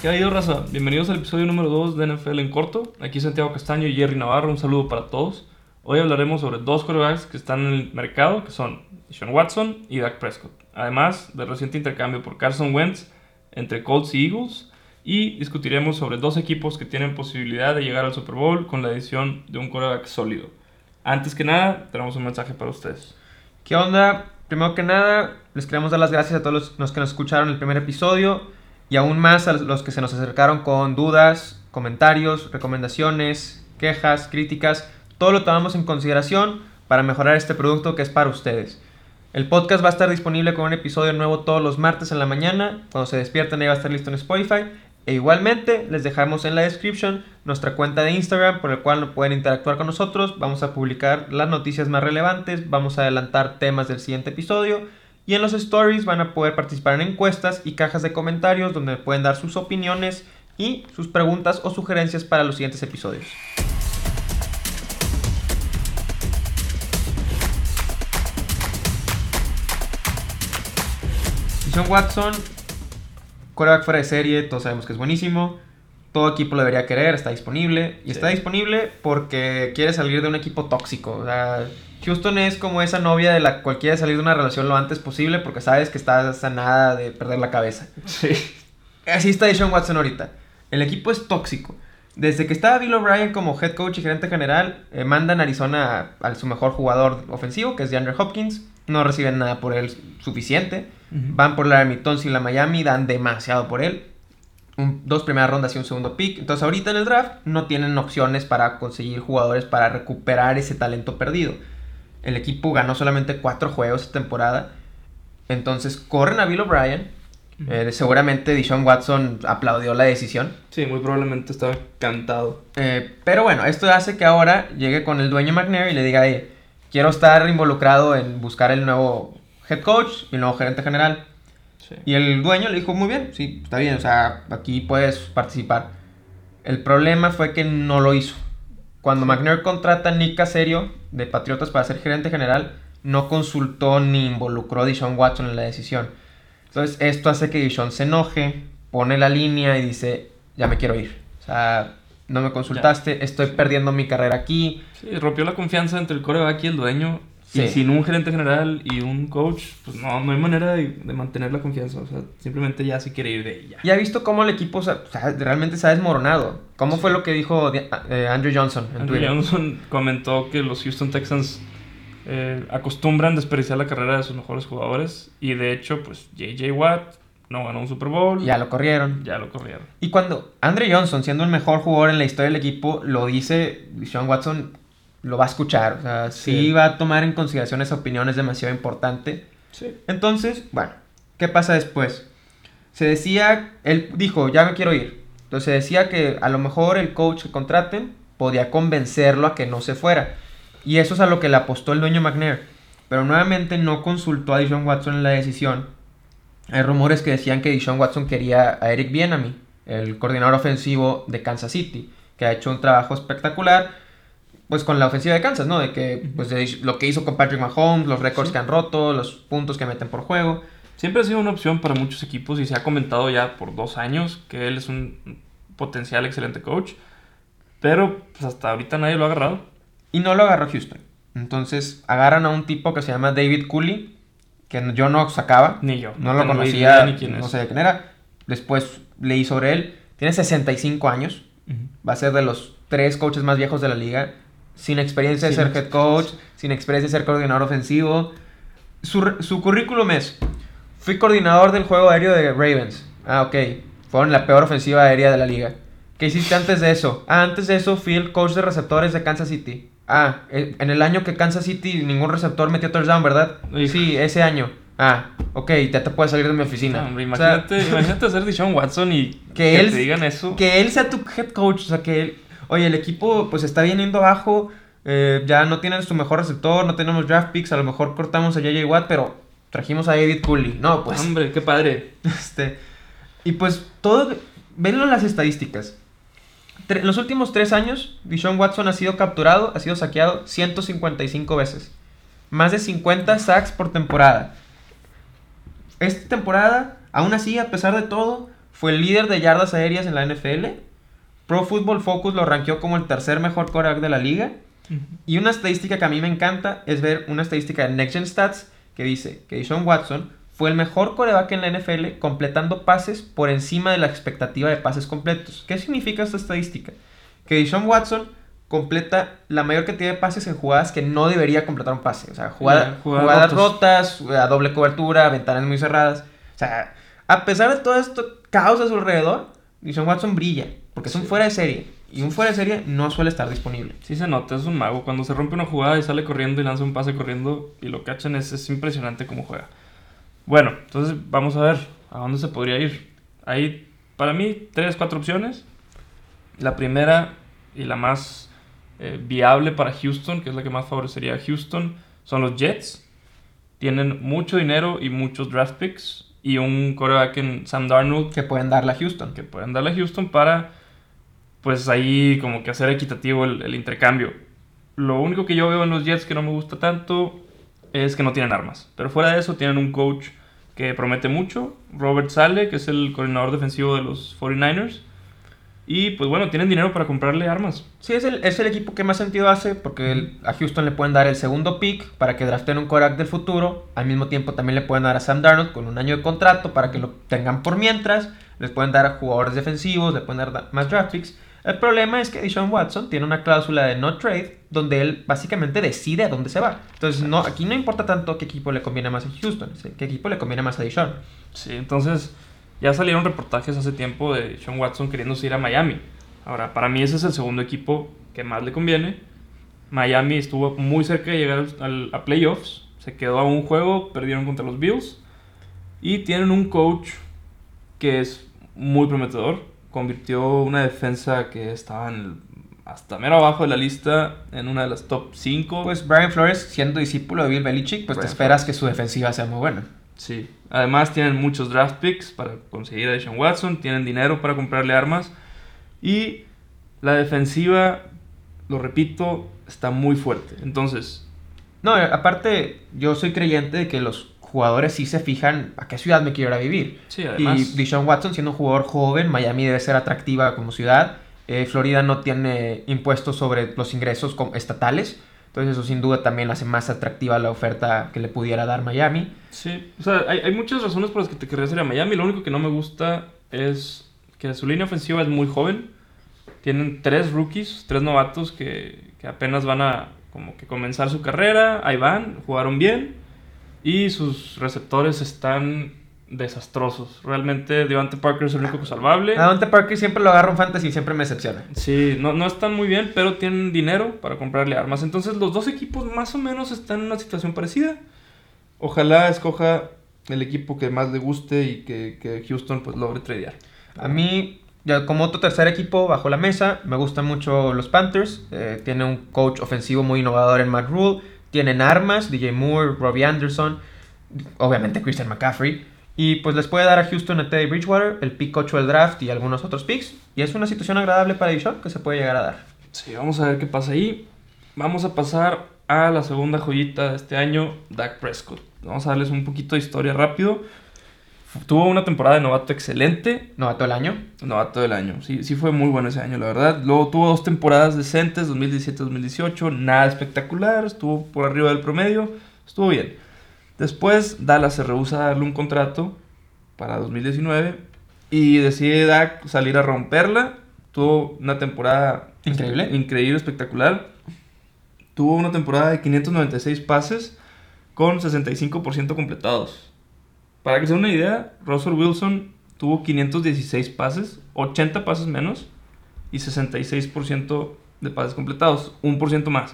¿Qué ha ido, raza? Bienvenidos al episodio número 2 de NFL en corto. Aquí Santiago Castaño y Jerry Navarro. Un saludo para todos. Hoy hablaremos sobre dos quarterbacks que están en el mercado, que son Sean Watson y Dak Prescott. Además del reciente intercambio por Carson Wentz entre Colts y Eagles. Y discutiremos sobre dos equipos que tienen posibilidad de llegar al Super Bowl con la edición de un quarterback sólido. Antes que nada, tenemos un mensaje para ustedes. ¿Qué onda? Primero que nada, les queremos dar las gracias a todos los que nos escucharon el primer episodio y aún más a los que se nos acercaron con dudas, comentarios, recomendaciones, quejas, críticas. Todo lo tomamos en consideración para mejorar este producto que es para ustedes. El podcast va a estar disponible con un episodio nuevo todos los martes en la mañana. Cuando se despierten, ya va a estar listo en Spotify. E igualmente, les dejamos en la description nuestra cuenta de Instagram por el cual pueden interactuar con nosotros. Vamos a publicar las noticias más relevantes, vamos a adelantar temas del siguiente episodio y en los stories van a poder participar en encuestas y cajas de comentarios donde pueden dar sus opiniones y sus preguntas o sugerencias para los siguientes episodios. Sean Watson, quarterback fuera de serie, todos sabemos que es buenísimo. Todo equipo lo debería querer, está disponible. Y Sí. está disponible porque quiere salir de un equipo tóxico. O sea, Houston es como esa novia de la cual quiere salir de una relación lo antes posible porque sabes que estás a nada de perder la cabeza. Sí. Así está Deshaun Watson ahorita. El equipo es tóxico. Desde que estaba Bill O'Brien como head coach y gerente general, eh, mandan a Arizona a, a su mejor jugador ofensivo, que es DeAndre Hopkins. No reciben nada por él suficiente. Ujú. Van por la Tons y la Miami, dan demasiado por él. Un- dos primeras rondas y un segundo pick. Entonces ahorita en el draft no tienen opciones para conseguir jugadores para recuperar ese talento perdido. El equipo ganó solamente cuatro juegos esta temporada. Entonces corren a Bill O'Brien. Eh, seguramente Deshaun Watson aplaudió la decisión. Sí, muy probablemente estaba cantado. Eh, pero bueno, esto hace que ahora llegue con el dueño McNair y le diga, "Oye, quiero estar involucrado en buscar el nuevo head coach y el nuevo gerente general. Sí. Y el dueño le dijo, muy bien, sí, está bien, o sea, aquí puedes participar. El problema fue que no lo hizo. Cuando McNair contrata a Nick Caserio de Patriotas para ser gerente general, no consultó ni involucró a Deshaun Watson en la decisión. Entonces, esto hace que Deshaun se enoje, pone la línea y dice, ya me quiero ir. O sea, no me consultaste, estoy perdiendo mi carrera aquí. Sí, rompió la confianza entre el coreback y el dueño. Sí. Y sin un gerente general y un coach, pues no, no hay manera de, de mantener la confianza. O sea, simplemente ya se quiere ir de ella. Y ha visto cómo el equipo o sea, realmente se ha desmoronado. ¿Cómo fue lo que dijo eh, Andrew Johnson en Andrew Twitter? Johnson comentó que los Houston Texans eh, acostumbran desperdiciar la carrera de sus mejores jugadores. Y de hecho, pues JJ Watt no ganó un Super Bowl. Ya lo corrieron. Ya lo corrieron. Y cuando Andre Johnson, siendo el mejor jugador en la historia del equipo, lo dice, Sean Watson lo va a escuchar. O sea, sí, Sí. va a tomar en consideración esa opinión, es demasiado importante. Sí. Entonces, bueno, ¿qué pasa después? Se decía, él dijo, ya me quiero ir. Entonces se decía que a lo mejor el coach que contraten podía convencerlo a que no se fuera. Y eso es a lo que le apostó el dueño McNair. Pero nuevamente no consultó a Deshaun Watson en la decisión. Hay rumores que decían que Deshaun Watson quería a Eric Bienami, el coordinador ofensivo de Kansas City, que ha hecho un trabajo espectacular, pues con la ofensiva de Kansas, ¿no? De que, pues de lo que hizo con Patrick Mahomes, los récords Sí. que han roto, los puntos que meten por juego. Siempre ha sido una opción para muchos equipos y se ha comentado ya por dos años que él es un potencial excelente coach. Pero pues hasta ahorita nadie lo ha agarrado. Y no lo agarró Houston. Entonces agarran a un tipo que se llama David Cooley, que yo no sacaba, Ni yo. no lo conocía, ni quién no es. sabía quién era. Después leí sobre él. Tiene 65 años, Ujú. va a ser de los tres coaches más viejos de la liga, sin experiencia de Sin ser head coach, sin experiencia de ser coordinador ofensivo. Su, su currículum es, fui coordinador del juego aéreo de Ravens. Ah, ok, fueron la peor ofensiva aérea de la liga. ¿Qué hiciste antes de eso? Ah, antes de eso fui el coach de receptores de Kansas City. Ah, eh, en el año que Kansas City ningún receptor metió touchdown, ¿verdad? Sí, ese año. Ah, ok, ya te puedes salir de mi oficina. No, hombre, O sea, imagínate, imagínate ser Deshaun Watson y que, él te digan eso. que él sea tu head coach, o sea que él, oye, el equipo pues está viniendo abajo, eh, ya no tienen su mejor receptor, no tenemos draft picks, a lo mejor cortamos a JJ Watt, pero trajimos a David Cooley. No, pues Hombre, qué padre. este y pues todo venlo en las estadísticas. Tre- En los últimos tres años, Deshaun Watson ha sido capturado, ha sido saqueado 155 veces. Más de 50 sacks por temporada. Esta temporada, aún así, a pesar de todo, fue el líder de yardas aéreas en la NFL. Pro Football Focus lo rankeó como el tercer mejor quarterback de la liga. Y una estadística que a mí me encanta es ver una estadística de Next Gen Stats que dice que Deshaun Watson fue el mejor coreback en la NFL completando pases por encima de la expectativa de pases completos. ¿Qué significa esta estadística? Que Deshaun Watson completa la mayor cantidad de pases en jugadas que no debería completar un pase. O sea, jugada- jugadas rotas, a doble cobertura, ventanas muy cerradas. O sea, a pesar de todo esto caos a su alrededor, Deshaun Watson brilla. Porque es un Sí. fuera de serie. Y un fuera de serie no suele estar disponible. Sí se nota, es un mago. Cuando se rompe una jugada y sale corriendo y lanza un pase corriendo y lo cachan, es, es impresionante cómo juega. Bueno, entonces vamos a ver a dónde se podría ir. Hay, para mí, tres, cuatro opciones. La primera y la más eh, viable para Houston, que es la que más favorecería a Houston, son los Jets. Tienen mucho dinero y muchos draft picks y un coreback en Sam Darnold Que pueden darle a Houston. que pueden darle a Houston para, pues ahí como que hacer equitativo el, el intercambio. Lo único que yo veo en los Jets que no me gusta tanto es que no tienen armas. Pero fuera de eso tienen un coach que promete mucho, Robert Sale, que es el coordinador defensivo de los 49ers. Y pues bueno, tienen dinero para comprarle armas. Sí, es el, es el equipo que más sentido hace porque el- a Houston le pueden dar el segundo pick para que draften un quarterback del futuro. Al mismo tiempo también le pueden dar a Sam Darnold con un año de contrato para que lo tengan por mientras. Les pueden dar a jugadores defensivos, le pueden dar da- más draft picks. El problema es que Deshaun Watson tiene una cláusula de no trade donde él básicamente decide a dónde se va. Entonces no, aquí no importa tanto qué equipo le conviene más a Houston, es qué equipo le conviene más a Deshaun. Sí, entonces ya salieron reportajes hace tiempo de Sean Watson queriéndose ir a Miami. Ahora, para mí ese es el segundo equipo que más le conviene. Miami estuvo muy cerca de llegar al- a playoffs. Se quedó a un juego, perdieron contra los Bills. Y tienen un coach que es muy prometedor. Convirtió una defensa que estaba en el- hasta mero abajo de la lista en una de las top 5. Pues Brian Flores, siendo discípulo de Bill Belichick, pues te esperas que su defensiva sea muy buena. Sí. Además tienen muchos draft picks para conseguir a Deshaun Watson, tienen dinero para comprarle armas y la defensiva, lo repito, está muy fuerte. Entonces, No, aparte, yo soy creyente de que los jugadores sí se fijan a qué ciudad me quiero ir a vivir. sí, además Y Deshaun Watson, siendo un jugador joven, Miami debe ser atractiva como ciudad. Eh, Florida no tiene impuestos sobre los ingresos estatales. Entonces eso sin duda también hace más atractiva la oferta que le pudiera dar Miami. Sí, o sea, hay, muchas razones por las que te querrías ir a Miami. Lo único que no me gusta es que su línea ofensiva es muy joven. Tienen tres rookies, tres novatos que, que apenas van a como que comenzar su carrera. Ahí van, jugaron bien. Y sus receptores están desastrosos. Realmente Devante Parker es el único salvable. A Dante Parker siempre lo agarro en fantasy y siempre me decepciona. Sí, no, no están muy bien, pero tienen dinero para comprarle armas. Entonces los dos equipos más o menos están en una situación parecida. Ojalá escoja el equipo que más le guste y que, que Houston pues logre tradear. A mí, ya como otro tercer equipo bajo la mesa, me gustan mucho los Panthers. Eh, tiene un coach ofensivo muy innovador en Matt Rule. Tienen armas, DJ Moore, Robbie Anderson, obviamente Christian McCaffrey. Y pues les puede dar a Houston a Teddy Bridgewater, el pick 8 del draft y algunos otros picks. Y es una situación agradable para Deshaun que se puede llegar a dar. Sí, vamos a ver qué pasa ahí. Vamos a pasar a la segunda joyita de este año, Dak Prescott. Vamos a darles un poquito de historia rápido. Tuvo una temporada de novato excelente, Novato del año. Novato del año. Sí, sí fue muy bueno ese año, la verdad. Luego tuvo dos temporadas decentes, 2017-2018. Nada espectacular, estuvo por arriba del promedio. Estuvo bien. Después Dallas se rehúsa a darle un contrato para 2019 y decide Dak salir a romperla. Tuvo una temporada Increíble. increíble, espectacular. Tuvo una temporada de 596 pases con 65% completados. Para que se den una idea, Russell Wilson tuvo 516 pases, 80 pases menos y 66% de pases completados, 1% más.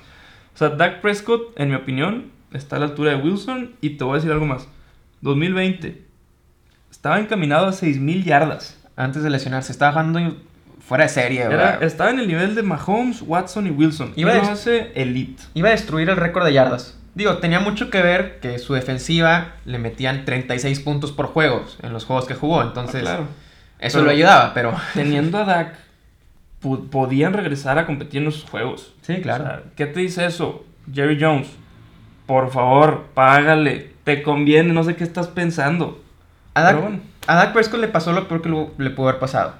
O sea, Dak Prescott, en mi opinión, está a la altura de Wilson y te voy a decir algo más. 2020 estaba encaminado a 6000 yardas. Antes de lesionarse, estaba jugando fuera de serie. Era- estaba en el nivel de Mahomes, Watson y Wilson. Iba a hace elite. Iba a destruir el récord de yardas. Digo, tenía mucho que ver que su defensiva le metían 36 puntos por juego en los juegos que jugó. Entonces, Ah, claro. eso Pero- lo ayudaba, pero... Teniendo a Dak, podían regresar a competir en esos juegos. Sí, claro. O sea, ¿Qué te dice eso? Jerry Jones, por favor, págale. Te conviene, no sé qué estás pensando. A Dak, bueno. a Dak Prescott le pasó lo peor que lo- le pudo haber pasado.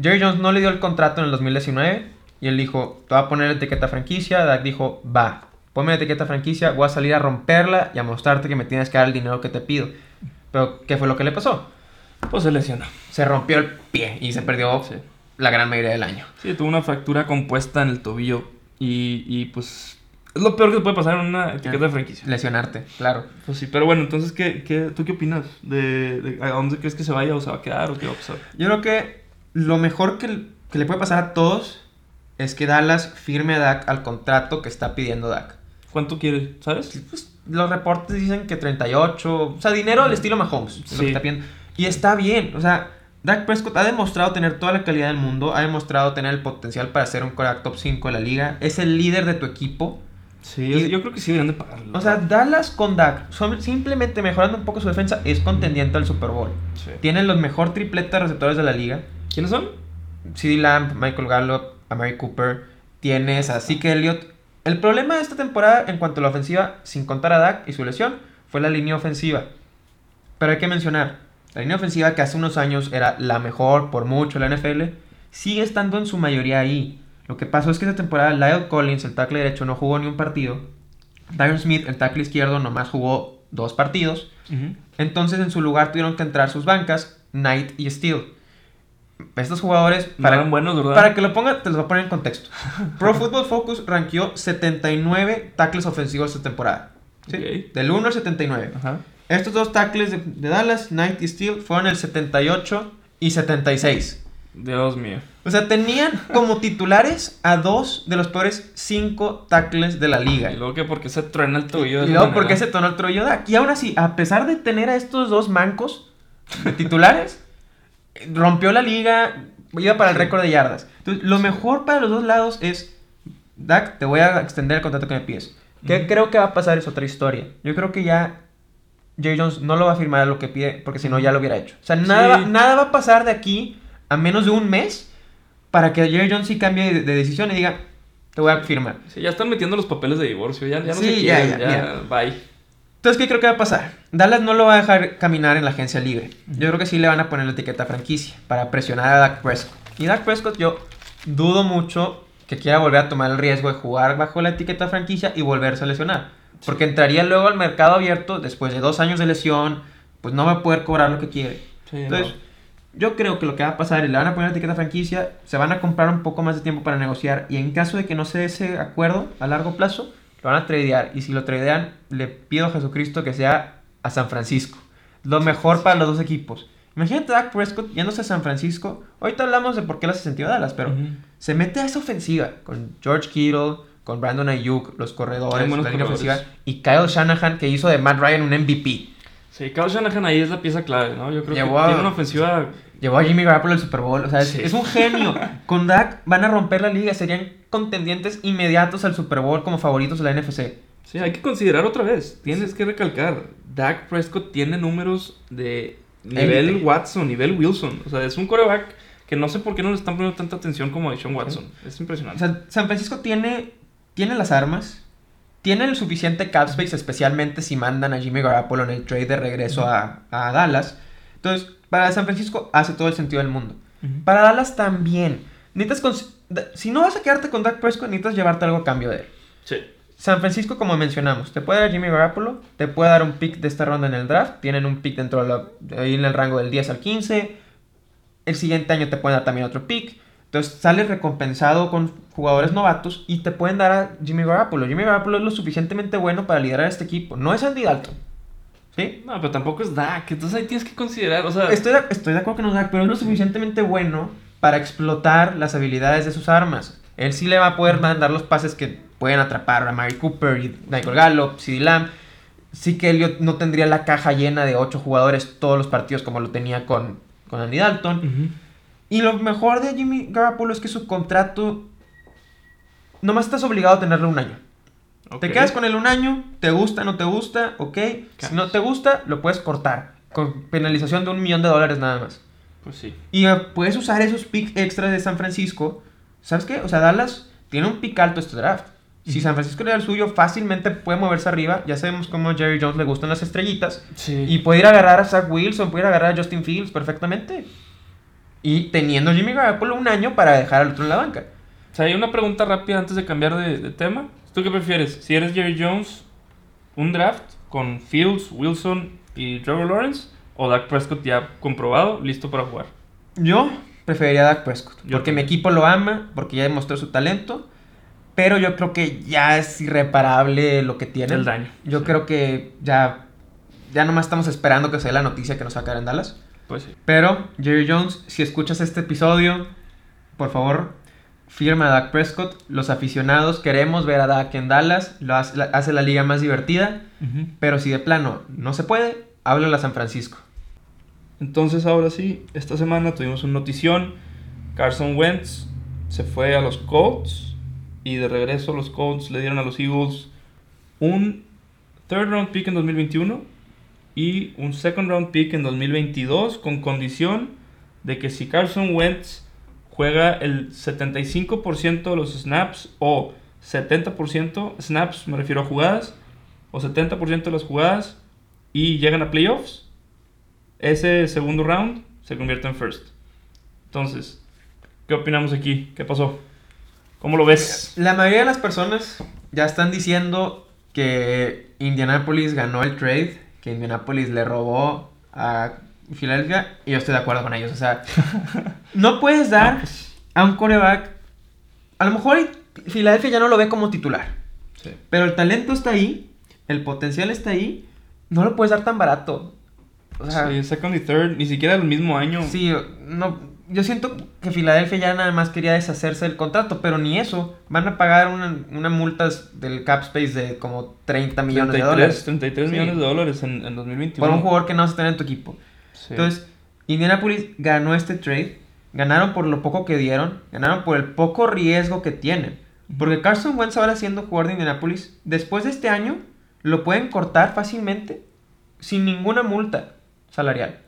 Jerry Jones no le dio el contrato en el 2019 y él dijo, te voy a poner etiqueta franquicia. Dak dijo, va, ponme la etiqueta franquicia, voy a salir a romperla y a mostrarte que me tienes que dar el dinero que te pido. Pero, ¿qué fue lo que le pasó? Pues se lesionó. Se rompió el pie y se perdió Sí. la gran mayoría del año. Sí, tuvo una fractura compuesta en el tobillo. Y, y pues es lo peor que puede pasar en una etiqueta de franquicia. Lesionarte, claro. Pues sí, pero bueno, entonces, ¿qué, qué, tú qué opinas? De, de ¿A dónde crees que se vaya o se va a quedar o qué va a pasar? Yo creo que lo mejor que, que le puede pasar a todos es que Dallas firme a Dak al contrato que está pidiendo Dak. ¿Cuánto quiere? ¿Sabes? Pues, los reportes dicen que 38, o sea, dinero al estilo Mahomes. lo Sí. que está pidiendo. Y está bien, o sea, Dak Prescott ha demostrado tener toda la calidad del mundo, ha demostrado tener el potencial para ser un quarterback top 5 de la liga, es el líder de tu equipo. Sí, Y- yo creo que sí deberían de pagarlo. O sea, Dallas con Dak, son- simplemente mejorando un poco su defensa, es contendiente al Super Bowl. Sí. Tienen los mejor tripleta de receptores de la liga. ¿Quiénes son? CD Lamb, Michael Gallup, Amari Cooper, tienes a Zeke Elliott. El problema de esta temporada en cuanto a la ofensiva, sin contar a Dak y su lesión, fue la línea ofensiva. Pero hay que mencionar, la línea ofensiva que hace unos años era la mejor por mucho la NFL, sigue estando en su mayoría ahí. Lo que pasó es que esta temporada Lyle Collins, el tackle derecho, no jugó ni un partido. Tyron Smith, el tackle izquierdo, nomás jugó dos partidos. Entonces en su lugar tuvieron que entrar sus bancas, Knight y Steele. Estos jugadores, No para, que lo ponga, te los voy a poner en contexto. Pro Football Focus rankeó 79 tackles ofensivos esta temporada. Del 1 al 79. Ajá. Estos dos tackles de, de Dallas, Knight y Steele, fueron el 78 y 76. Dios mío. O sea, tenían como titulares a dos de los peores 5 tackles de la liga. Y luego que porque se truena el de Y luego, manera? ¿por qué se tonó el Dak? Y aún así, a pesar de tener a estos dos mancos de titulares, rompió la liga, iba para el récord de yardas. Entonces, lo mejor para los dos lados es, Dak, te voy a extender el contrato que me pides. ¿Qué Ujú. creo que va a pasar? Es otra historia. Yo creo que ya Jay Jones no lo va a firmar a lo que pide, porque si no ya lo hubiera hecho. O sea, nada, Sí. nada va a pasar de aquí a menos de un mes para que Jerry Jones sí cambie de, de decisión y diga, te voy a firmar. Sí, ya están metiendo los papeles de divorcio. Ya, ya no Sí, se ya, quieren, ya, ya, bye. Entonces, ¿qué creo que va a pasar? Dallas no lo va a dejar caminar en la agencia libre. Yo creo que sí le van a poner la etiqueta franquicia para presionar a Dak Prescott. Y Dak Prescott, yo dudo mucho que quiera volver a tomar el riesgo de jugar bajo la etiqueta franquicia y volverse a lesionar. Porque entraría luego al mercado abierto después de dos años de lesión, pues no va a poder cobrar lo que quiere. Sí, Entonces, no. Yo creo que lo que va a pasar es le van a poner la etiqueta franquicia, se van a comprar un poco más de tiempo para negociar y en caso de que no se dé ese acuerdo a largo plazo, lo van a tradear. Y si lo tradean, le pido a Jesucristo que sea a San Francisco. Lo mejor para los dos equipos. Imagínate a Dak Prescott yéndose a San Francisco. Ahorita hablamos de por qué le hace sentido Dallas, pero se mete a esa ofensiva con George Kittle, con Brandon Ayuk, los corredores, la corredores. ofensiva, y Kyle Shanahan que hizo de Matt Ryan un MVP. Sí, Kyle Shanahan ahí es la pieza clave, ¿no? Yo creo Llevó que a- tiene una ofensiva. Llevó a Jimmy Garoppolo al Super Bowl. O sea, es, Sí. es un genio. Con Dak van a romper la liga. Serían contendientes inmediatos al Super Bowl como favoritos de la NFC. Sí, hay que considerar otra vez. Tienes que recalcar. Dak Prescott tiene números de nivel Élite. Watson, nivel Wilson. O sea, es un coreback que no sé por qué no le están poniendo tanta atención como a Sean Watson. Es O impresionante. sea, San Francisco tiene, tiene las armas. Tiene el suficiente cap space, especialmente si mandan a Jimmy Garoppolo en el trade de regreso a, a Dallas. Entonces, para San Francisco hace todo el sentido del mundo. Para Dallas también. Necesitas si no vas a quedarte con Dak Prescott, necesitas llevarte algo a cambio de él. Sí. San Francisco, como mencionamos, te puede dar Jimmy Garoppolo, te puede dar un pick de esta ronda en el draft, tienen un pick dentro de la, ahí en el rango del 10 al 15, el siguiente año te pueden dar también otro pick, entonces sales recompensado con jugadores novatos y te pueden dar a Jimmy Garoppolo. Jimmy Garoppolo es lo suficientemente bueno para liderar este equipo, no es Andy Dalton, ¿sí? No, pero tampoco es Dak. Entonces ahí tienes que considerar. O sea, Estoy de, estoy de acuerdo que no es Dak, pero es lo suficientemente bueno para explotar las habilidades de sus armas. Él sí le va a poder mandar los pases que pueden atrapar a Mary Cooper y Michael Gallup, CD Lamb. Sí que Elliot no tendría la caja llena de 8 jugadores todos los partidos como lo tenía con, con Andy Dalton. ujú. Y lo mejor de Jimmy Garoppolo es que su contrato nomás estás obligado a tenerlo un año. Te quedas con él un año, te gusta, no te gusta, ok. Si no te gusta, lo puedes cortar. Con penalización de un millón de dólares nada más. Pues sí. Y eh, puedes usar esos picks extras de San Francisco. ¿Sabes qué? O sea, Dallas tiene un pick alto este draft. Si San Francisco le da el suyo, fácilmente puede moverse arriba. Ya sabemos cómo a Jerry Jones le gustan las estrellitas. Sí. Y puede ir a agarrar a Zach Wilson, puede ir a agarrar a Justin Fields perfectamente. Y teniendo Jimmy Garoppolo un año para dejar al otro en la banca. O sea, hay una pregunta rápida antes de cambiar de, de tema. ¿Tú qué prefieres? Si eres Jerry Jones, un draft con Fields, Wilson y Trevor Lawrence, o Dak Prescott ya comprobado, listo para jugar. Yo preferiría a Dak Prescott. Yo porque mi equipo lo ama, porque ya demostró su talento. Pero yo creo que ya es irreparable lo que tiene. El daño. Yo Sí. creo que ya, ya nomás estamos esperando que se dé la noticia que nos sacar en Dallas. Pues sí. Pero, Jerry Jones, si escuchas este episodio, por favor, firma a Dak Prescott. Los aficionados queremos ver a Dak en Dallas. Lo hace, la- hace la liga más divertida. Pero si de plano no se puede, háblale a San Francisco. Entonces ahora sí, esta semana tuvimos una notición. Carson Wentz se fue a los Colts y de regreso los Colts le dieron a los Eagles un third round pick en 2021 y un second round pick en 2022 con condición de que si Carson Wentz juega el 75% de los snaps o 70% snaps, me refiero a jugadas, o 70% de las jugadas y llegan a playoffs, ese segundo round se convierte en first. Entonces, ¿qué opinamos aquí? ¿Qué pasó? ¿Cómo lo ves? La mayoría de las personas ya están diciendo que Indianapolis ganó el trade, que Indianapolis le robó a Filadelfia, y yo estoy de acuerdo con ellos. O sea, no puedes dar pues, a un coreback. A lo mejor Filadelfia ya no lo ve como titular, sí. pero el talento está ahí, el potencial está ahí, no lo puedes dar tan barato. O sea, Sí, second y third, ni siquiera el mismo año. Sí, no, yo siento que Filadelfia ya nada más quería deshacerse del contrato, pero ni eso. Van a pagar una, una multa del cap space de como 30 millones 33, de dólares 33 Sí. millones de dólares en, en 2021. por un jugador que no vas a tener en tu equipo. Sí. Entonces, Indianapolis ganó este trade, ganaron por lo poco que dieron, ganaron por el poco riesgo que tienen. Porque Carson Wentz ahora siendo jugador de Indianapolis, después de este año, lo pueden cortar fácilmente sin ninguna multa salarial.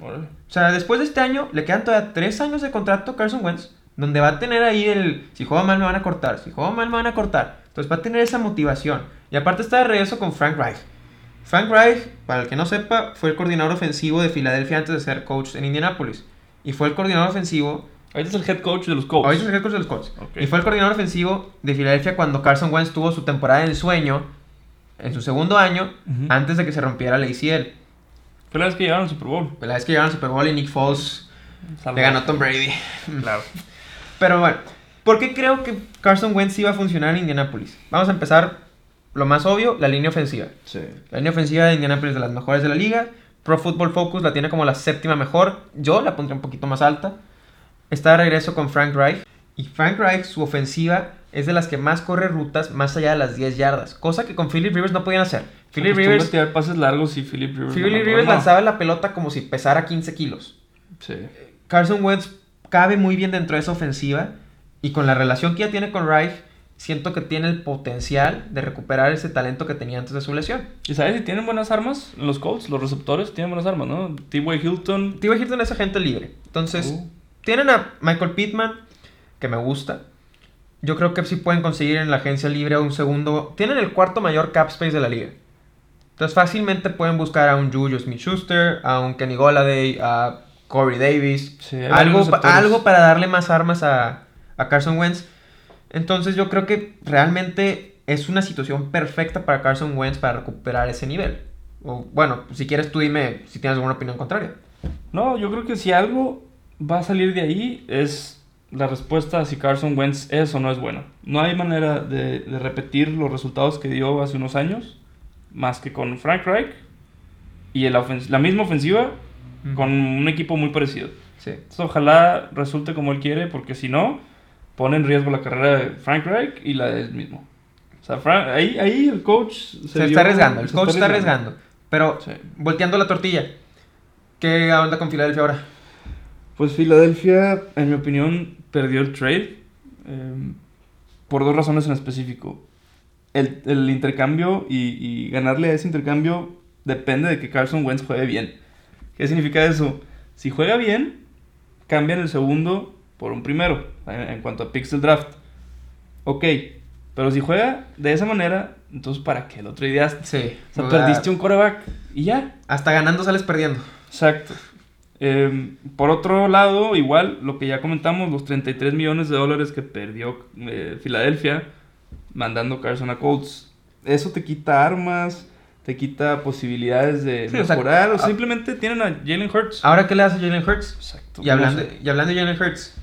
Órale. O sea, después de este año, le quedan todavía tres años de contrato a Carson Wentz, donde va a tener ahí el, si juego mal me van a cortar, si juego mal me van a cortar. Entonces va a tener esa motivación. Y aparte está de regreso con Frank Reich. Frank Reich, para el que no sepa, fue el coordinador ofensivo de Filadelfia antes de ser coach en Indianapolis. Y fue el coordinador ofensivo, Ahorita es el head coach de los Colts. ahorita es el head coach de los Colts. Ok. Y fue el coordinador ofensivo de Filadelfia cuando Carson Wentz tuvo su temporada en sueño, en su segundo año, Ujú. antes de que se rompiera la ACL. Fue la vez que llegaron al Super Bowl. La vez que llegaron al Super Bowl y Nick Foles le ganó a Tom Brady. Claro. Pero bueno, ¿por qué creo que Carson Wentz iba a funcionar en Indianapolis? Vamos a empezar lo más obvio, la línea ofensiva. Sí. La línea ofensiva de Indianapolis es de las mejores de la liga. Pro Football Focus la tiene como la séptima mejor. Yo la pondría un poquito más alta. Está de regreso con Frank Reich. Y Frank Reich, su ofensiva es de las que más corre rutas más allá de las 10 yardas. Cosa que con Philip Rivers no podían hacer. Philip Rivers, tirar pases largos y Philip Rivers. Philip no, Rivers no. lanzaba la pelota como si pesara 15 kilos. Sí. Carson Wentz cabe muy bien dentro de esa ofensiva y con la relación que ya tiene con Reich, siento que tiene el potencial de recuperar ese talento que tenía antes de su lesión. ¿Y sabes si tienen buenas armas? Los Colts, los receptores tienen buenas armas, ¿no? T.Y. Hilton. T.Y. Hilton es agente libre. Entonces, Uh. tienen a Michael Pittman, que me gusta. Yo creo que sí pueden conseguir en la agencia libre un segundo. Tienen el cuarto mayor cap space de la liga. Entonces, fácilmente pueden buscar a un Julius Smith Schuster, a un Kenny Golladay, a Corey Davis. Sí, algo, algo para darle más armas a, a Carson Wentz. Entonces yo creo que realmente es una situación perfecta para Carson Wentz para recuperar ese nivel. O bueno, si quieres tú dime si tienes alguna opinión contraria. No, yo creo que si algo va a salir de ahí es la respuesta a si Carson Wentz es o no es bueno. No hay manera de, de repetir los resultados que dio hace unos años, más que con Frank Reich y el la misma ofensiva con un equipo muy parecido. Sí. Entonces, ojalá resulte como él quiere, porque si no, pone en riesgo la carrera de Frank Reich y la de él mismo. O sea, Frank- ahí, ahí el coach se, Se, está arriesgando, el coach está arriesgando. Pero Sí. volteando la tortilla, ¿qué onda con Filadelfia ahora? Pues Filadelfia, en mi opinión, perdió el trade eh, por dos razones en específico. El, el intercambio y, y ganarle a ese intercambio depende de que Carson Wentz juegue bien. ¿Qué significa eso? Si juega bien, cambian el segundo por un primero en, en cuanto a picks del draft. Ok, Pero si juega de esa manera, entonces ¿para qué? Otro día Sí. o sea, perdiste un coreback y ya. Hasta ganando sales perdiendo. Exacto. Eh, por otro lado, igual, lo que ya comentamos, los 33 millones de dólares que perdió eh, Filadelfia mandando Carson a Colts. Eso te quita armas, te quita posibilidades de Sí, o sea, mejorar, o, a- simplemente tienen a Jalen Hurts. Ahora, ¿qué le hace Jalen Hurts? Exacto. Y hablando, y hablando de Jalen Hurts,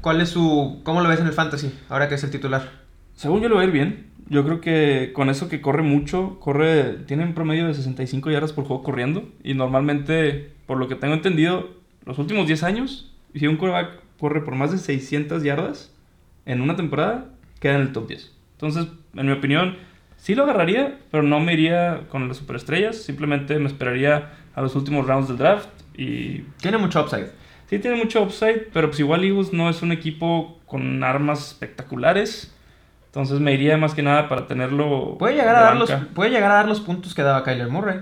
¿cuál es su. ¿Cómo lo ves en el fantasy? Ahora que es el titular. Según yo lo va a ir bien. Yo creo que con eso que corre mucho, corre, tiene un promedio de 65 yardas por juego corriendo. Y normalmente, por lo que tengo entendido, los últimos 10 años, si un quarterback corre por más de 600 yardas en una temporada, queda en el top 10. Entonces, en mi opinión, sí lo agarraría, pero no me iría con las superestrellas. Simplemente me esperaría a los últimos rounds del draft. Y Tiene mucho upside. Sí tiene mucho upside, pero pues igual Eagles no es un equipo con armas espectaculares. Entonces me iría más que nada para tenerlo. Puede llegar, a dar los, puede llegar a dar los puntos que daba Kyler Murray.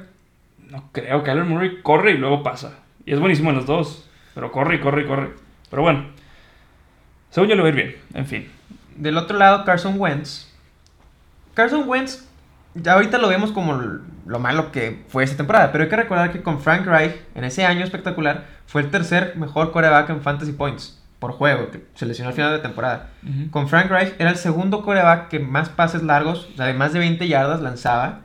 No creo, Kyler Murray corre y luego pasa. Y es buenísimo en los dos. Pero corre y corre y corre. Pero bueno. Según yo lo voy a ir bien. En fin. Del otro lado, Carson Wentz. Carson Wentz, ya ahorita lo vemos como lo malo que fue esta temporada, pero hay que recordar que con Frank Reich, en ese año espectacular, fue el tercer mejor coreback en Fantasy Points por juego, que se lesionó al final de la temporada. Con Frank Reich era el segundo coreback que más pases largos, o sea, de más de 20 yardas lanzaba.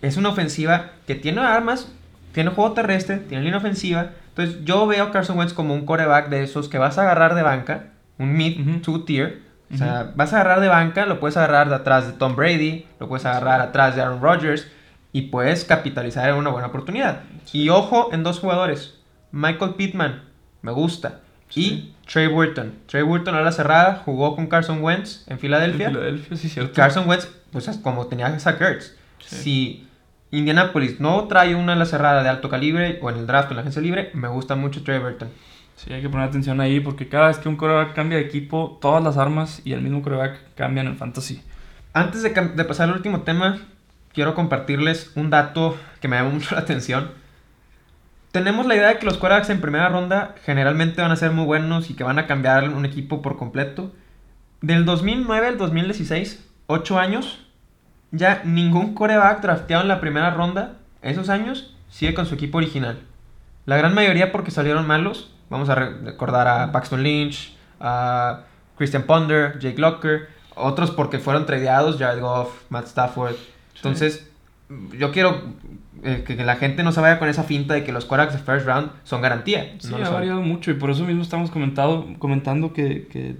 Es una ofensiva que tiene armas, tiene juego terrestre, tiene línea ofensiva. Entonces yo veo a Carson Wentz como un coreback de esos que vas a agarrar de banca, un mid, Ujú. two tier. O sea, vas a agarrar de banca, lo puedes agarrar de atrás de Tom Brady, lo puedes agarrar atrás de Aaron Rodgers y puedes capitalizar en una buena oportunidad. Y ojo en dos jugadores, Michael Pittman, me gusta, Sí. Trey Burton. Trey Burton a la cerrada jugó con Carson Wentz en Filadelfia. En Filadelfia, sí, cierto. Carson Wentz, pues es como tenía a. Sí. Si Indianapolis no trae una ala cerrada de alto calibre o en el draft o en la agencia libre, me gusta mucho Trey Burton. Sí, hay que poner atención ahí porque cada vez que un coreback cambia de equipo, todas las armas y el mismo coreback cambian en fantasy. Antes de pasar al último tema, quiero compartirles un dato que me llamó mucho la atención. Tenemos la idea de que los quarterbacks en primera ronda generalmente van a ser muy buenos y que van a cambiar un equipo por completo. Del 2009 al 2016, 8 años, ya ningún quarterback drafteado en la primera ronda, esos años, sigue con su equipo original. La gran mayoría porque salieron malos. Vamos a re- recordar a Paxton Lynch, a Christian Ponder, Jake Locker. Otros porque fueron tradeados, Jared Goff, Matt Stafford. Entonces, yo quiero eh, que, que la gente no se vaya con esa finta de que los quarterbacks de first round son garantía. Sí, No ha variado mucho y por eso mismo estamos comentado, comentando que, que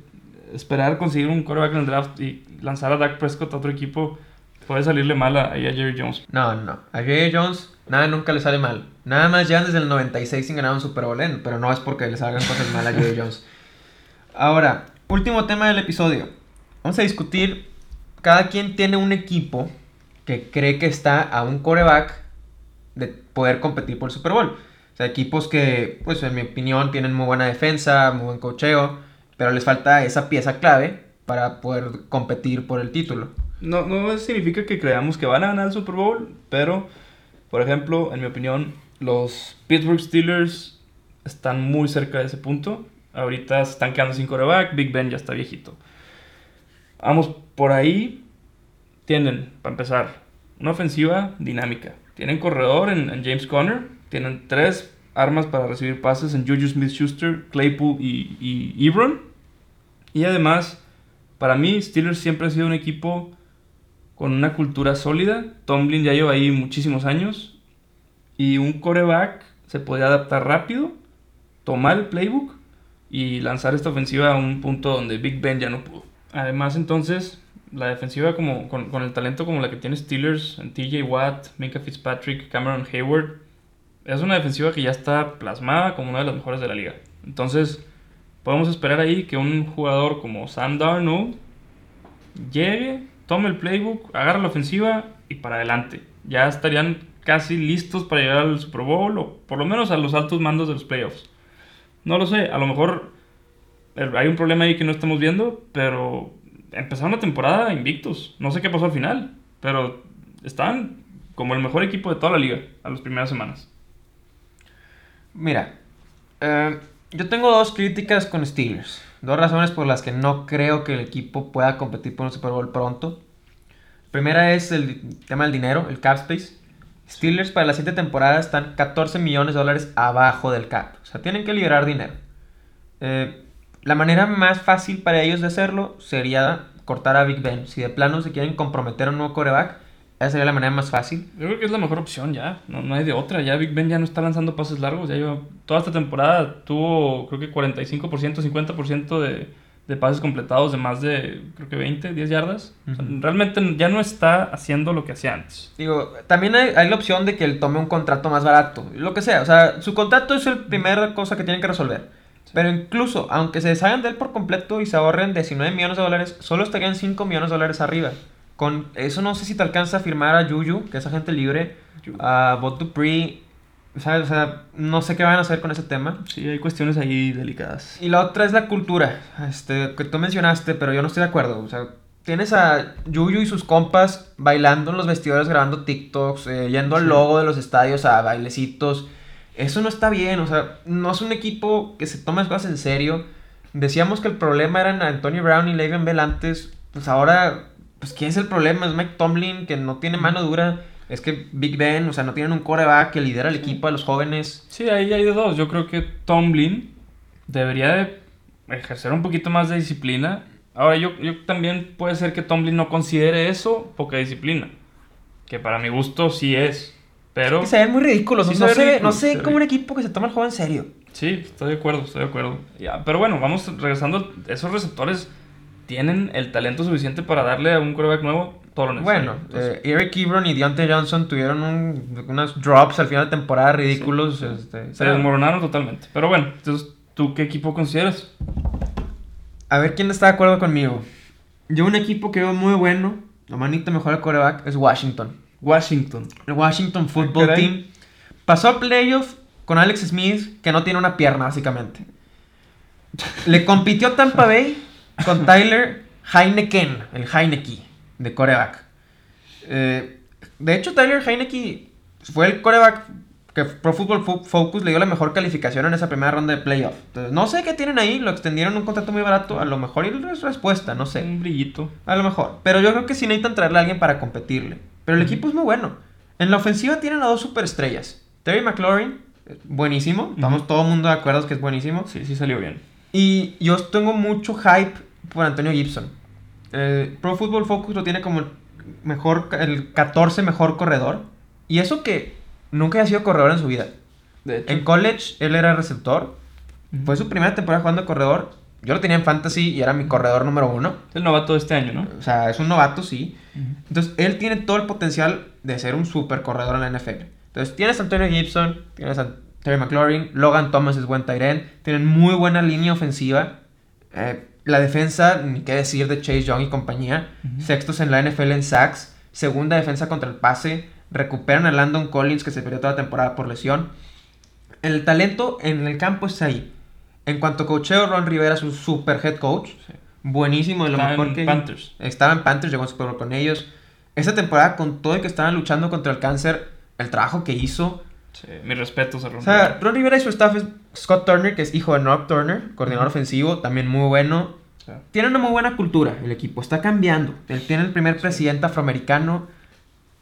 esperar conseguir un coreback en el draft y lanzar a Dak Prescott a otro equipo puede salirle mal a, Jerry Jones. No, no. A Jerry Jones nada nunca le sale mal. Nada más llevan desde el 96 sin ganar un Super Bowl, pero no es porque le salgan cosas mal a Jerry Jones. Ahora, último tema del episodio. Vamos a discutir. Cada quien tiene un equipo que cree que está a un coreback de poder competir por el Super Bowl. O sea, equipos que, pues en mi opinión, tienen muy buena defensa, muy buen cocheo, pero les falta esa pieza clave para poder competir por el título. No, no significa que creamos que van a ganar el Super Bowl, pero, por ejemplo, en mi opinión, los Pittsburgh Steelers están muy cerca de ese punto. Ahorita están quedando sin coreback, Big Ben ya está viejito. Vamos, por ahí tienen, para empezar, una ofensiva dinámica. Tienen corredor en, James Conner, tienen tres armas para recibir pases en Juju Smith-Schuster, Claypool y, y Ebron. Y además, para mí, Steelers siempre ha sido un equipo con una cultura sólida. Tomlin ya lleva ahí muchísimos años. Y un coreback se podía adaptar rápido, tomar el playbook y lanzar esta ofensiva a un punto donde Big Ben ya no pudo. Además, entonces, la defensiva como, con, con el talento como la que tiene Steelers, TJ Watt, Minka Fitzpatrick, Cameron Hayward, es una defensiva que ya está plasmada como una de las mejores de la liga. Entonces, podemos esperar ahí que un jugador como Sam Darnold llegue, tome el playbook, agarre la ofensiva y para adelante. Ya estarían casi listos para llegar al Super Bowl o por lo menos a los altos mandos de los playoffs. No lo sé, a lo mejor eh, hay un problema ahí que no estamos viendo, pero empezaron la temporada invictos. No sé qué pasó al final, pero estaban como el mejor equipo de toda la liga a las primeras semanas. Mira, eh, yo tengo dos críticas con Steelers. Dos razones por las que no creo que el equipo pueda competir por un Super Bowl pronto. Primera es el tema del dinero, el cap space. Steelers para la siguiente temporada están 14 millones de dólares abajo del cap. O sea, tienen que liberar dinero. Eh, la manera más fácil para ellos de hacerlo sería cortar a Big Ben. Si de plano se quieren comprometer a un nuevo coreback, esa sería la manera más fácil. Yo creo que es la mejor opción ya. No, no hay de otra. Ya Big Ben ya no está lanzando pases largos. Ya lleva, toda esta temporada tuvo creo que 45%, 50% de, de pases completados de más de, creo que 20, 10 yardas. O sea, realmente ya no está haciendo lo que hacía antes. Digo, también hay, hay la opción de que él tome un contrato más barato. Lo que sea. O sea, su contrato es la primera cosa que tienen que resolver. Pero incluso, aunque se deshagan de él por completo y se ahorren 19 millones de dólares, solo estarían 5 millones de dólares arriba. Con eso no sé si te alcanza a firmar a Juju, que es agente libre, a Bot Dupree. ¿sabes? O sea, no sé qué van a hacer con ese tema. Sí, hay cuestiones ahí delicadas. Y la otra es la cultura, este, que tú mencionaste, pero yo no estoy de acuerdo. O sea, tienes a Yuyu y sus compas bailando en los vestidores, grabando TikToks, eh, yendo al Sí. logo de los estadios a bailecitos. Eso no está bien, o sea, no es un equipo que se toma las cosas en serio. Decíamos que el problema eran Antonio Brown y Le'Veon Bell antes, pues ahora, pues ¿quién es el problema? Es Mike Tomlin, que no tiene mano dura. Es que Big Ben, o sea, no tienen un coreback que lidera el equipo a los jóvenes. Sí, ahí hay de dos. Yo creo que Tomlin debería de ejercer un poquito más de disciplina. Ahora, yo, yo también puede ser que Tomlin no considere eso poca disciplina. Que para mi gusto sí es. Pero Que se ven muy ridículos. Sí no, se ve ve- ridículo, no se sé ve. como un equipo que se toma el juego en serio. sí, estoy de acuerdo, estoy de acuerdo. Ya, pero bueno, vamos regresando. Esos receptores tienen el talento suficiente para darle a un quarterback nuevo todo lo necesario. Bueno, Entonces, eh, Eric Ebron y Deontay Johnson tuvieron un- unos drops al final de temporada ridículos. Sí, este, se desmoronaron totalmente. Pero bueno, entonces, ¿tú qué equipo consideras? A ver quién está de acuerdo conmigo. Yo un equipo que veo muy bueno, lo manito mejor el coreback, es Washington. Washington. El Washington Football caray. Team. Pasó a playoff con Alex Smith, que no tiene una pierna, básicamente. Le compitió Tampa Bay con Tyler Heineken, el Heineke, de coreback. Eh, de hecho, Tyler Heineke fue el coreback que Pro Football Fo- Focus le dio la mejor calificación en esa primera ronda de playoff. Entonces, no sé qué tienen ahí, lo extendieron un contrato muy barato, a lo mejor y es respuesta, no sé. Un brillito. A lo mejor. Pero yo creo que sí necesitan traerle a alguien para competirle. Pero el equipo es muy bueno. En la ofensiva tienen a dos superestrellas. Terry McLaurin, eh, buenísimo. Estamos todo el mundo de acuerdo que es buenísimo. Sí, sí salió bien. Y yo tengo mucho hype por Antonio Gibson. Eh, Pro Football Focus lo tiene como el mejor, el 14 mejor corredor. Y eso que nunca ha sido corredor en su vida. De hecho. En college él era receptor. Fue su primera temporada jugando corredor. Yo lo tenía en fantasy y era mi corredor número uno. el novato de este año, ¿no? O sea, es un novato, sí. Entonces, él tiene todo el potencial de ser un super corredor en la NFL. Entonces, tienes a Antonio Gibson, tienes a Terry McLaurin, Logan Thomas es buen tight end, tienen muy buena línea ofensiva. Eh, la defensa, ni qué decir de Chase Young y compañía. Sextos en la NFL en sacks, segunda defensa contra el pase. Recuperan a Landon Collins, que se perdió toda la temporada por lesión. El talento en el campo está ahí. En cuanto a cocheo, Ron Rivera es un super head coach. Sí. Buenísimo, de lo mejor en que. Panthers. Estaba en Panthers, llegó a Super Bowl con ellos. Esta temporada, con todo y que estaban luchando contra el cáncer, el trabajo que hizo. Sí, mis respetos a Ron O sea, Rivera. Ron Rivera y su staff es Scott Turner, que es hijo de North Turner, coordinador ofensivo, también muy bueno. Sea, Tiene una muy buena cultura el equipo, está cambiando. Él tiene el primer presidente afroamericano.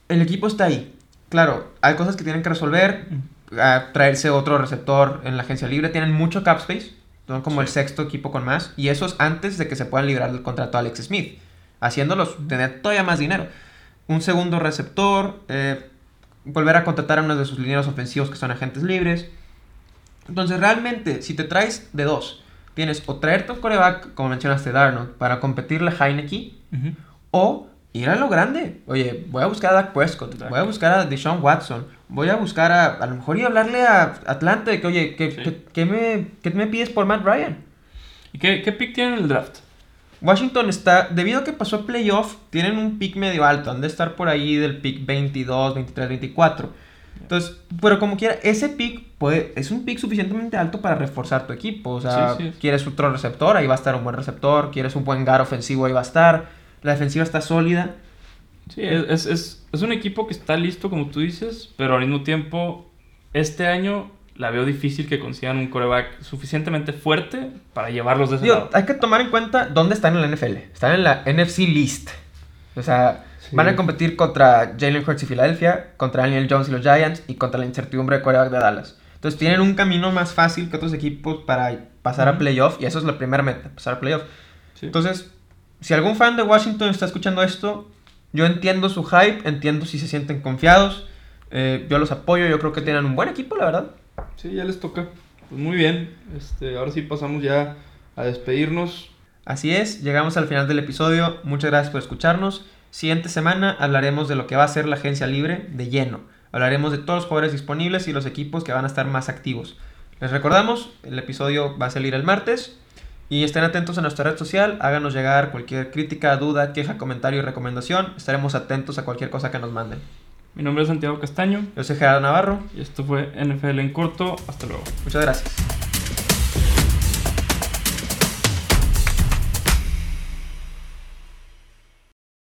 El equipo está ahí. Claro, hay cosas que tienen que resolver. A traerse otro receptor en la agencia libre. Tienen mucho cap space. Son como el sexto equipo con más. Y eso es antes de que se puedan librar del contrato a Alex Smith. Haciéndolos tener todavía más dinero. Un segundo receptor. eh, volver a contratar a uno de sus lineros ofensivos que son agentes libres. Entonces, realmente, si te traes de dos, tienes o traerte un coreback, como mencionaste, Darnold, para competirle a Heineke, o ir a lo grande. Oye, voy a buscar a Dak Prescott, voy a buscar a Deshaun Watson, voy a buscar a, a lo mejor y hablarle a Atlanta de que, oye, ¿qué, Sí. qué- qué me, qué me pides por Matt Ryan? ¿Y qué, qué pick tiene en el draft? Washington está, debido a que pasó a playoff, tienen un pick medio alto, han de estar por ahí del pick 22, 23, 24. Entonces, pero como quiera, ese pick puede, es un pick suficientemente alto para reforzar tu equipo. O sea, Sí, sí. quieres otro receptor, ahí va a estar un buen receptor. Quieres un buen guard ofensivo, ahí va a estar. La defensiva está sólida. Sí, es, es, es, un equipo que está listo, como tú dices, pero al mismo tiempo, este año la veo difícil que consigan un coreback suficientemente fuerte para llevarlos de ese Digo, lado. hay que tomar en cuenta dónde están en la NFL. Están en la NFC List. O sea, Sí. van a competir contra Jalen Hurts y Filadelfia, contra Daniel Jones y los Giants y contra la incertidumbre de quarterback de Dallas. Entonces tienen un camino más fácil que otros equipos para pasar a playoff y eso es la primera meta, pasar a playoff. Sí. Entonces, si algún fan de Washington está escuchando esto, yo entiendo su hype, entiendo si se sienten confiados, eh, yo los apoyo, yo creo que tienen un buen equipo, la verdad. Sí, ya les toca. Pues muy bien. Este, ahora sí pasamos ya a despedirnos. Así es, llegamos al final del episodio. Muchas gracias por escucharnos. Siguiente semana hablaremos de lo que va a ser la agencia libre de lleno. Hablaremos de todos los jugadores disponibles y los equipos que van a estar más activos. Les recordamos, el episodio va a salir el martes. Y estén atentos a nuestra red social, háganos llegar cualquier crítica, duda, queja, comentario y recomendación. Estaremos atentos a cualquier cosa que nos manden. Mi nombre es Santiago Castaño Yo soy Gerardo Navarro. y esto fue NFL en corto. Hasta luego. Muchas gracias.